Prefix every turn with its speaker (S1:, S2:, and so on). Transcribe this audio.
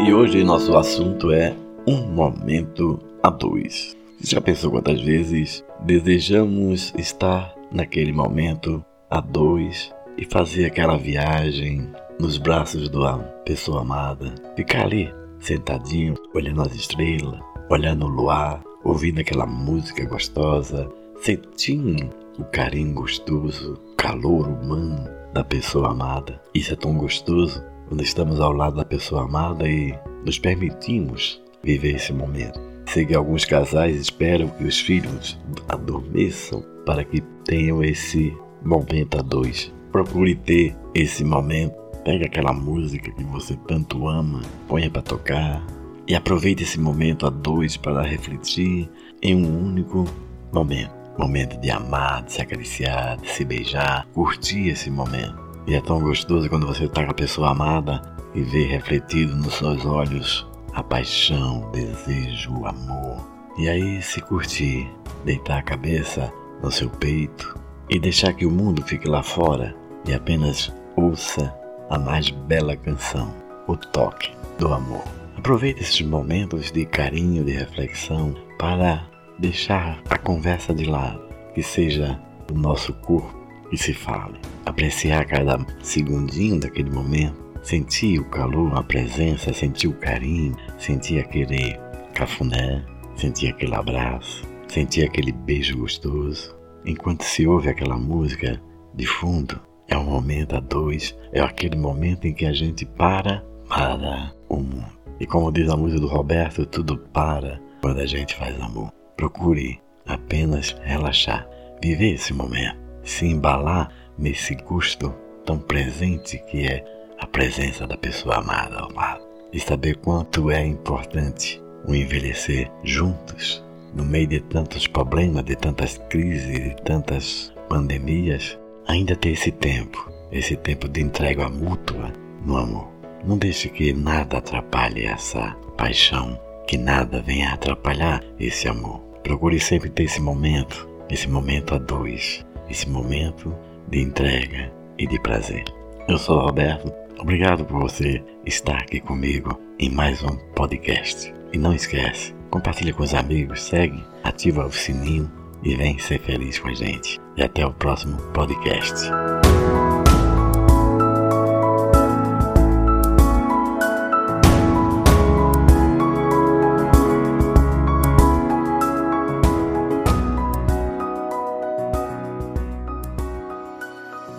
S1: E hoje nosso assunto é um momento a dois. Já pensou quantas vezes desejamos estar naquele momento a dois e fazer aquela viagem nos braços da pessoa amada, ficar ali sentadinho, olhando as estrelas, olhando o luar, ouvindo aquela música gostosa, sentindo o carinho gostoso, o calor humano da pessoa amada. Isso é tão gostoso quando estamos ao lado da pessoa amada e nos permitimos viver esse momento. Sei que alguns casais esperam que os filhos adormeçam para que tenham esse momento a dois. Procure ter esse momento. Pegue aquela música que você tanto ama, ponha para tocar e aproveite esse momento a dois para refletir em um único momento. Momento de amar, de se acariciar, de se beijar, curtir esse momento. E é tão gostoso quando você está com a pessoa amada e vê refletido nos seus olhos a paixão, o desejo, o amor. E aí se curtir, deitar a cabeça no seu peito e deixar que o mundo fique lá fora e apenas ouça a mais bela canção, o toque do amor. Aproveite esses momentos de carinho, de reflexão para deixar a conversa de lado, que seja o nosso corpo que se fale. Apreciar cada segundinho daquele momento Sentir o calor, a presença, sentir o carinho, sentir aquele cafuné, sentir aquele abraço, sentir aquele beijo gostoso. Enquanto se ouve aquela música de fundo, é um momento a dois, é aquele momento em que a gente para para o mundo. E como diz a música do Roberto, tudo para quando a gente faz amor. Procure apenas relaxar, viver esse momento, se embalar nesse gosto tão presente que é a presença da pessoa amada ao lado e saber quanto é importante o envelhecer juntos no meio de tantos problemas, de tantas crises, de tantas pandemias, ainda ter esse tempo, esse tempo de entrega mútua no amor. Não deixe que nada atrapalhe essa paixão, que nada venha atrapalhar esse amor. Procure sempre ter esse momento, esse momento a dois, esse momento de entrega e de prazer. Eu sou Roberto Obrigado por você estar aqui comigo em mais um podcast. E não esquece, compartilha com os amigos, segue, ativa o sininho e vem ser feliz com a gente. E até o próximo podcast.